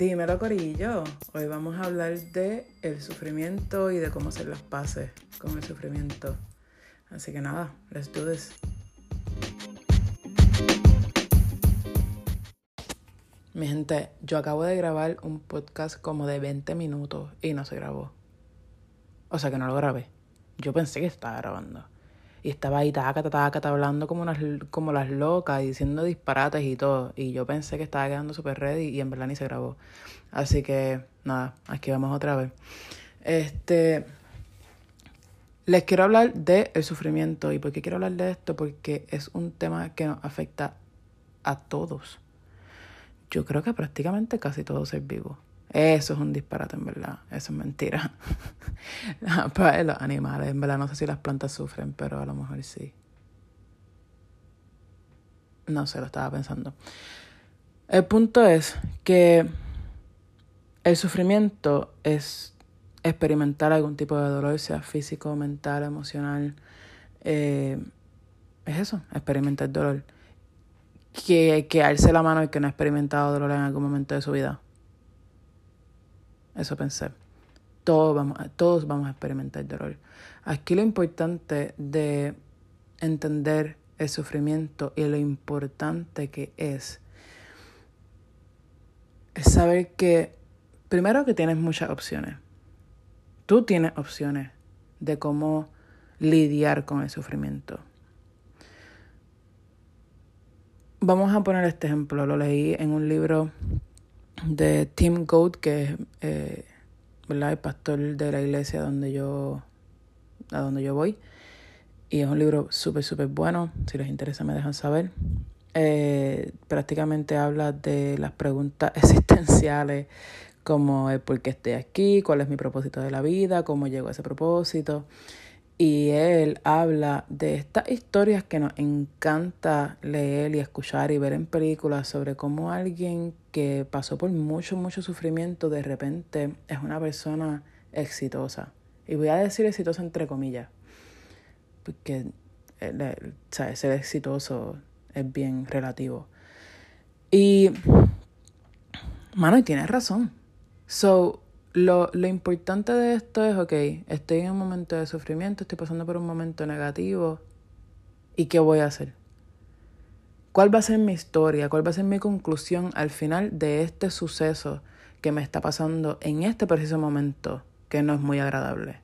Dímelo, Corillo. Hoy vamos a hablar de el sufrimiento y de cómo hacer las paces con el sufrimiento. Así que nada, let's do this. Mi gente, yo acabo de grabar un podcast como de 20 minutos y no se grabó. O sea que no lo grabé. Yo pensé que estaba grabando. Y estaba ahí, taca, taca, hablando como, unas, como las locas, diciendo disparates y todo. Y yo pensé que estaba quedando súper ready y en verdad ni se grabó. Así que, nada, aquí vamos otra vez. Este. Les quiero hablar del el sufrimiento. ¿Y por qué quiero hablar de esto? Porque es un tema que nos afecta a todos. Yo creo que prácticamente casi todos ser vivos. Eso es un disparate, en verdad. Eso es mentira. Para los animales, en verdad, no sé si las plantas sufren, pero a lo mejor sí. No sé, lo estaba pensando. El punto es que el sufrimiento es experimentar algún tipo de dolor, sea físico, mental, emocional. Eh, es eso, experimentar dolor. Que, que alce la mano y que no ha experimentado dolor en algún momento de su vida. Eso pensé. Todos vamos, todos vamos a experimentar dolor. Aquí lo importante de entender el sufrimiento y lo importante que es es saber que primero que tienes muchas opciones. Tú tienes opciones de cómo lidiar con el sufrimiento. Vamos a poner este ejemplo, lo leí en un libro de Tim Goat, que es eh, el pastor de la iglesia donde yo, a donde yo voy. Y es un libro súper, súper bueno. Si les interesa, me dejan saber. Eh, prácticamente habla de las preguntas existenciales, como el por qué estoy aquí, cuál es mi propósito de la vida, cómo llego a ese propósito. Y él habla de estas historias que nos encanta leer y escuchar y ver en películas sobre cómo alguien que pasó por mucho, mucho sufrimiento de repente es una persona exitosa. Y voy a decir exitosa entre comillas, porque ser exitoso es bien relativo. Y, mano, y tienes razón. So, lo, lo importante de esto es, ok, estoy en un momento de sufrimiento, estoy pasando por un momento negativo, ¿y qué voy a hacer? ¿Cuál va a ser mi historia? ¿Cuál va a ser mi conclusión al final de este suceso que me está pasando en este preciso momento que no es muy agradable?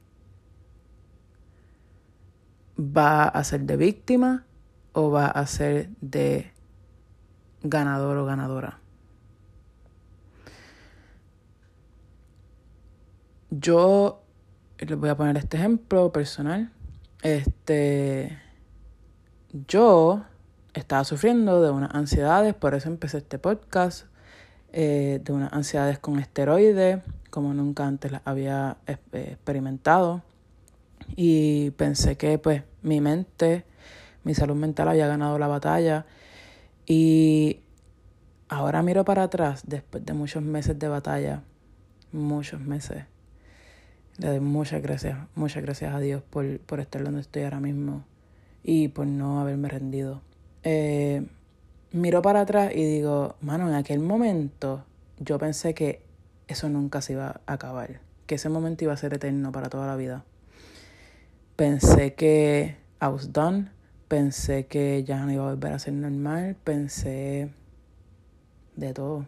¿Va a ser de víctima o va a ser de ganador o ganadora? Yo les voy a poner este ejemplo personal. Este, yo estaba sufriendo de unas ansiedades, por eso empecé este podcast, eh, de unas ansiedades con esteroides, como nunca antes las había eh, experimentado. Y pensé que pues mi mente, mi salud mental había ganado la batalla. Y ahora miro para atrás, después de muchos meses de batalla, muchos meses le doy muchas gracias, muchas gracias a Dios por, por estar donde estoy ahora mismo y por no haberme rendido. Eh, miro para atrás y digo, mano, en aquel momento yo pensé que eso nunca se iba a acabar, que ese momento iba a ser eterno para toda la vida. Pensé que I was done, pensé que ya no iba a volver a ser normal, pensé de todo.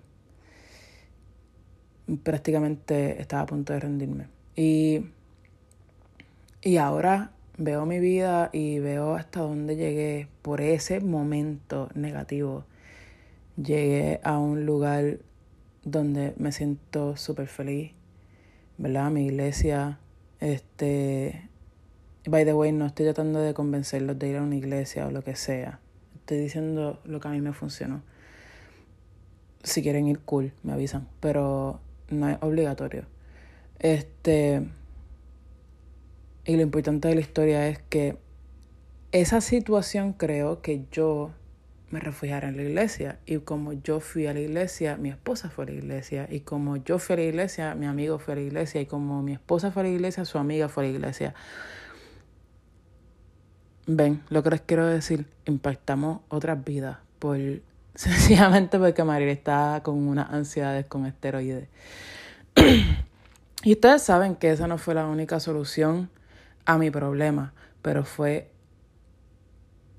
Prácticamente estaba a punto de rendirme. Y, y ahora veo mi vida y veo hasta dónde llegué por ese momento negativo. Llegué a un lugar donde me siento súper feliz, ¿verdad? Mi iglesia, este, by the way, no estoy tratando de convencerlos de ir a una iglesia o lo que sea. Estoy diciendo lo que a mí me funcionó. Si quieren ir cool, me avisan, pero no es obligatorio. Este, y lo importante de la historia es que esa situación creo que yo me refugiara en la iglesia. Y como yo fui a la iglesia, mi esposa fue a la iglesia. Y como yo fui a la iglesia, mi amigo fue a la iglesia. Y como mi esposa fue a la iglesia, su amiga fue a la iglesia. Ven, lo que les quiero decir, impactamos otras vidas por Sencillamente porque Mariel está con unas ansiedades con esteroides. y ustedes saben que esa no fue la única solución a mi problema, pero fue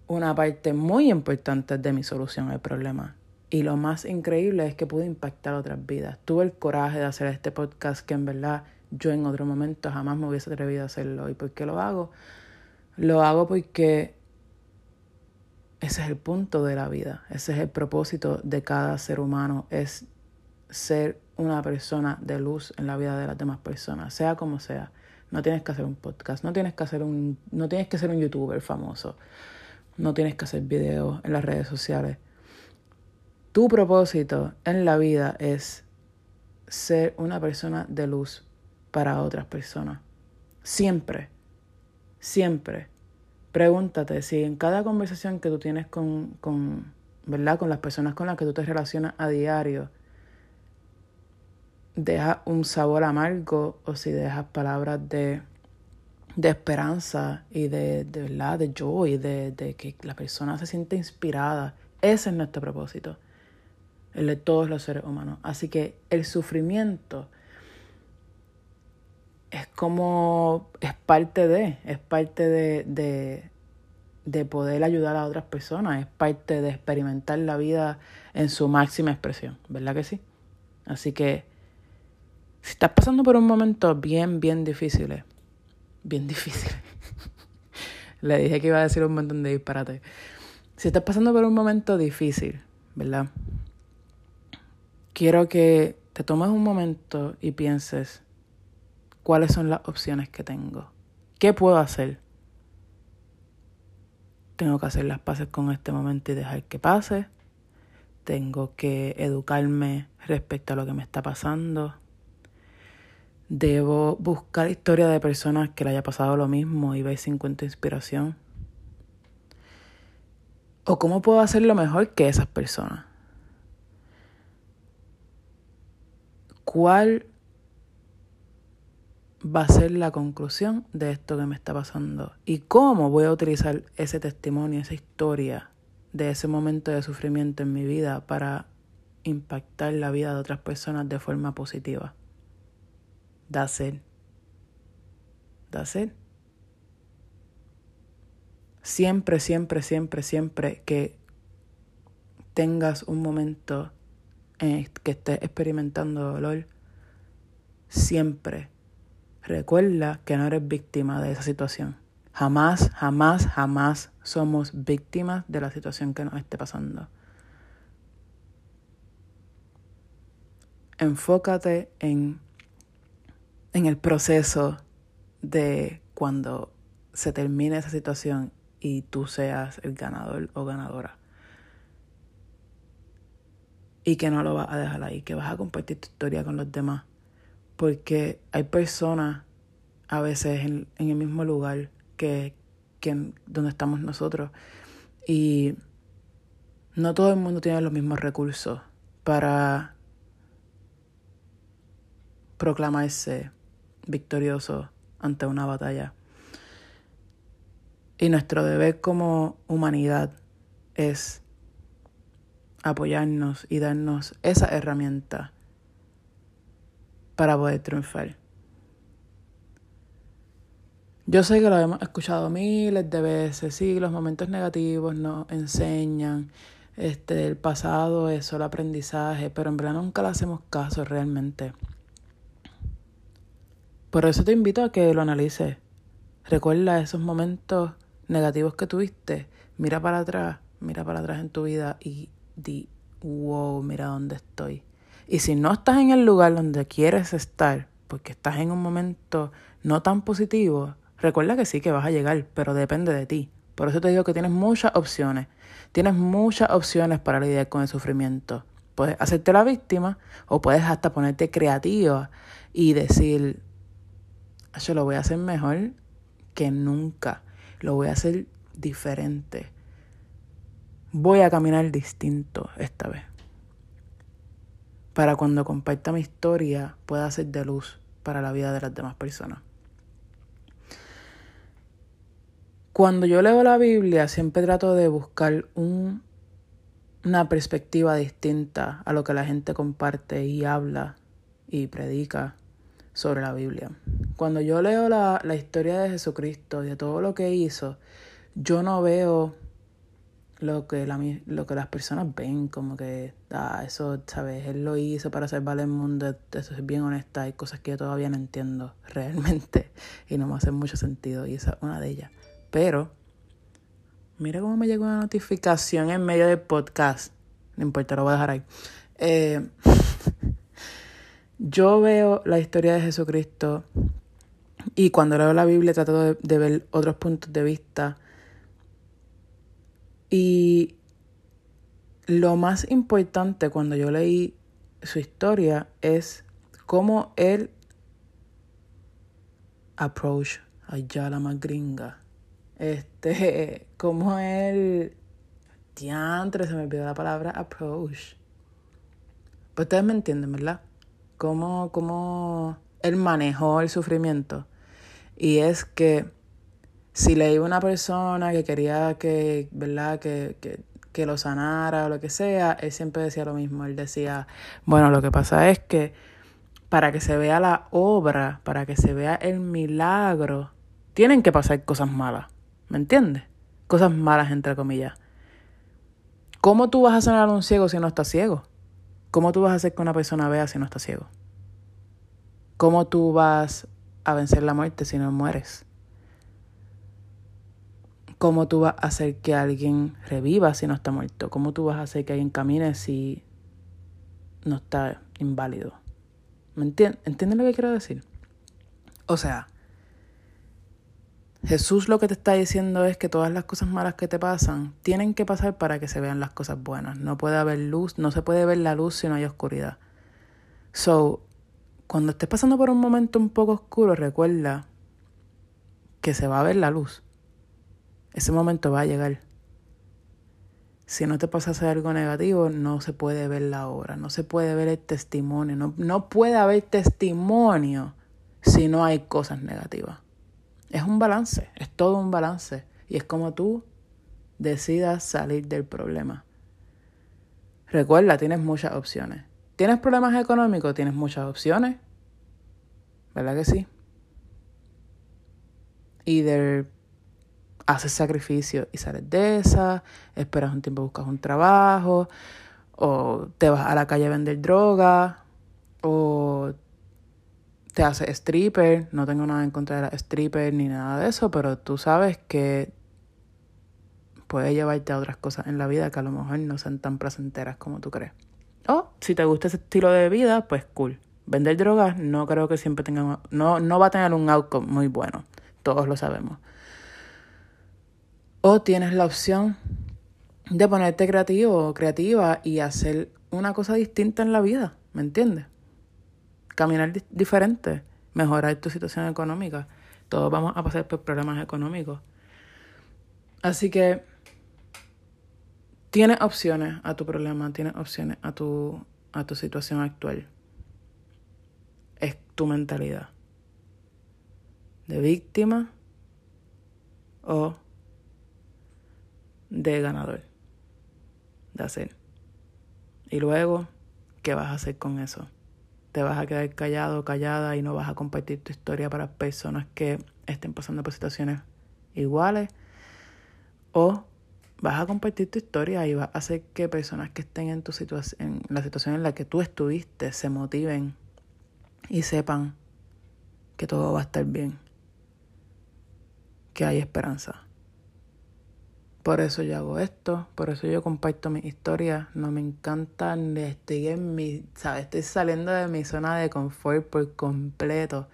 una parte muy importante de mi solución al problema. Y lo más increíble es que pude impactar otras vidas. Tuve el coraje de hacer este podcast que en verdad yo en otro momento jamás me hubiese atrevido a hacerlo. ¿Y por qué lo hago? Lo hago porque ese es el punto de la vida, ese es el propósito de cada ser humano, es ser una persona de luz en la vida de las demás personas, sea como sea. No tienes que hacer un podcast, no tienes que hacer un, no tienes que ser un youtuber famoso, no tienes que hacer videos en las redes sociales. Tu propósito en la vida es ser una persona de luz para otras personas. Siempre, siempre. Pregúntate si en cada conversación que tú tienes con, con, ¿verdad? con las personas con las que tú te relacionas a diario, deja un sabor amargo o si dejas palabras de, de esperanza y de, de verdad, de joy, de, de que la persona se siente inspirada. Ese es nuestro propósito, el de todos los seres humanos. Así que el sufrimiento es como, es parte de, es parte de, de, de poder ayudar a otras personas, es parte de experimentar la vida en su máxima expresión, ¿verdad que sí? Así que si estás pasando por un momento bien, bien difícil, bien difícil, le dije que iba a decir un montón de disparates. Si estás pasando por un momento difícil, ¿verdad? Quiero que te tomes un momento y pienses, cuáles son las opciones que tengo. ¿Qué puedo hacer? Tengo que hacer las paces con este momento y dejar que pase. Tengo que educarme respecto a lo que me está pasando. Debo buscar historias de personas que le haya pasado lo mismo y ver si encuentro inspiración. ¿O cómo puedo hacerlo mejor que esas personas? ¿Cuál va a ser la conclusión de esto que me está pasando y cómo voy a utilizar ese testimonio, esa historia de ese momento de sufrimiento en mi vida para impactar la vida de otras personas de forma positiva. That's it. Siempre, siempre, siempre, siempre que tengas un momento en que estés experimentando dolor, siempre Recuerda que no eres víctima de esa situación. Jamás, jamás, jamás somos víctimas de la situación que nos esté pasando. Enfócate en, en el proceso de cuando se termine esa situación y tú seas el ganador o ganadora. Y que no lo vas a dejar ahí, que vas a compartir tu historia con los demás porque hay personas a veces en, el mismo lugar que, que donde estamos nosotros y no todo el mundo tiene los mismos recursos para proclamarse victorioso ante una batalla. Y nuestro deber como humanidad es apoyarnos y darnos esa herramienta para poder triunfar. Yo sé que lo hemos escuchado miles de veces, sí, los momentos negativos nos enseñan, este, el pasado es solo aprendizaje, pero en verdad nunca le hacemos caso realmente. Por eso te invito a que lo analices. Recuerda esos momentos negativos que tuviste, mira para atrás, mira para atrás en tu vida y di, wow, mira dónde estoy. Y si no estás en el lugar donde quieres estar, porque estás en un momento no tan positivo, recuerda que sí que vas a llegar, pero depende de ti. Por eso te digo que tienes muchas opciones. Tienes muchas opciones para lidiar con el sufrimiento. Puedes hacerte la víctima o puedes hasta ponerte creativa y decir, yo lo voy a hacer mejor que nunca. Lo voy a hacer diferente. Voy a caminar distinto esta vez para cuando comparta mi historia pueda ser de luz para la vida de las demás personas. Cuando yo leo la Biblia siempre trato de buscar un, una perspectiva distinta a lo que la gente comparte y habla y predica sobre la Biblia. Cuando yo leo la, la historia de Jesucristo y de todo lo que hizo, yo no veo lo que, la, lo que las personas ven, como que, ah, eso, ¿sabes? Él lo hizo para salvar el mundo, eso es bien honesta, hay cosas que yo todavía no entiendo realmente y no me hacen mucho sentido y esa es una de ellas. Pero, mira cómo me llegó una notificación en medio del podcast, no importa, lo voy a dejar ahí. Eh, yo veo la historia de Jesucristo y cuando leo la Biblia trato de ver otros puntos de vista y lo más importante cuando yo leí su historia es cómo él approach allá la más gringa. Este, cómo él diantre, se me olvidó la palabra approach. Pues ustedes me entienden, ¿verdad? Cómo, cómo él manejó el sufrimiento. Y es que si le iba una persona que quería que, ¿verdad? Que, que, que lo sanara o lo que sea, él siempre decía lo mismo. Él decía, bueno, lo que pasa es que para que se vea la obra, para que se vea el milagro, tienen que pasar cosas malas. ¿Me entiendes? Cosas malas, entre comillas. ¿Cómo tú vas a sanar a un ciego si no estás ciego? ¿Cómo tú vas a hacer que una persona vea si no está ciego? ¿Cómo tú vas a vencer la muerte si no mueres? ¿Cómo tú vas a hacer que alguien reviva si no está muerto? ¿Cómo tú vas a hacer que alguien camine si no está inválido? ¿Me entiendes? ¿Entiendes lo que quiero decir? O sea, Jesús lo que te está diciendo es que todas las cosas malas que te pasan tienen que pasar para que se vean las cosas buenas. No puede haber luz, no se puede ver la luz si no hay oscuridad. So, cuando estés pasando por un momento un poco oscuro, recuerda que se va a ver la luz. Ese momento va a llegar. Si no te pasa algo negativo, no se puede ver la obra, no se puede ver el testimonio, no, no puede haber testimonio si no hay cosas negativas. Es un balance, es todo un balance. Y es como tú decidas salir del problema. Recuerda, tienes muchas opciones. ¿Tienes problemas económicos? Tienes muchas opciones. ¿Verdad que sí? Either haces sacrificio y sales de esa, esperas un tiempo, buscas un trabajo, o te vas a la calle a vender droga, o te haces stripper. No tengo nada en contra de la stripper ni nada de eso, pero tú sabes que puede llevarte a otras cosas en la vida que a lo mejor no sean tan placenteras como tú crees. O si te gusta ese estilo de vida, pues cool. Vender drogas no creo que siempre tenga, no, no va a tener un outcome muy bueno. Todos lo sabemos. O tienes la opción de ponerte creativo o creativa y hacer una cosa distinta en la vida, ¿me entiendes? Caminar diferente, mejorar tu situación económica. Todos vamos a pasar por problemas económicos. Así que tienes opciones a tu problema, tienes opciones a tu, a tu situación actual. Es tu mentalidad. De víctima o de ganador. De hacer. Y luego, ¿qué vas a hacer con eso? ¿Te vas a quedar callado, callada y no vas a compartir tu historia para personas que estén pasando por situaciones iguales? ¿O vas a compartir tu historia y vas a hacer que personas que estén en, tu en la situación en la que tú estuviste se motiven y sepan que todo va a estar bien, que hay esperanza? Por eso yo hago esto, por eso yo comparto mi historia. No me encanta, estoy en mi, ¿sabes? Estoy saliendo de mi zona de confort por completo.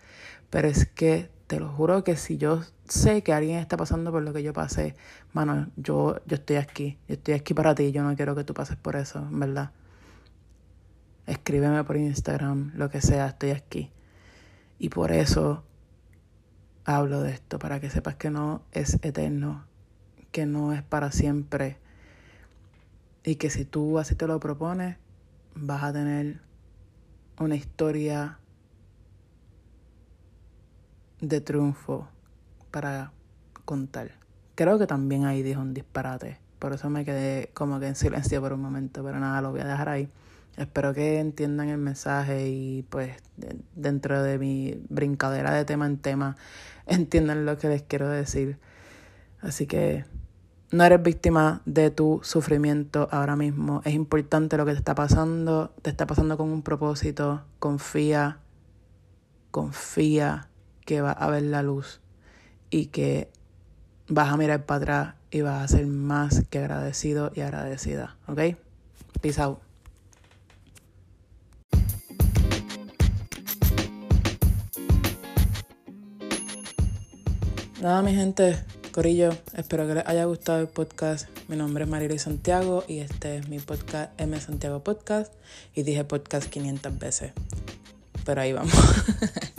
Pero es que te lo juro que si yo sé que alguien está pasando por lo que yo pasé, mano, yo, yo estoy aquí. Yo estoy aquí para ti. Yo no quiero que tú pases por eso, ¿verdad? Escríbeme por Instagram, lo que sea, estoy aquí. Y por eso hablo de esto, para que sepas que no es eterno que no es para siempre y que si tú así te lo propones, vas a tener una historia de triunfo para contar. Creo que también ahí dijo un disparate, Por eso me quedé como que en silencio por un momento, pero nada, lo voy a dejar ahí. Espero que entiendan el mensaje y pues dentro de mi brincadera de tema en tema entiendan lo que les quiero decir. Así que no eres víctima de tu sufrimiento ahora mismo. Es importante lo que te está pasando. Te está pasando con un propósito. Confía, confía que va a ver la luz y que vas a mirar para atrás y vas a ser más que agradecido y agradecida. ¿Ok? Peace out. Nada, mi gente, Corillo, espero que les haya gustado el podcast. Mi nombre es Marily Santiago y este es mi podcast M Santiago Podcast. Y dije podcast 500 veces. Pero ahí vamos.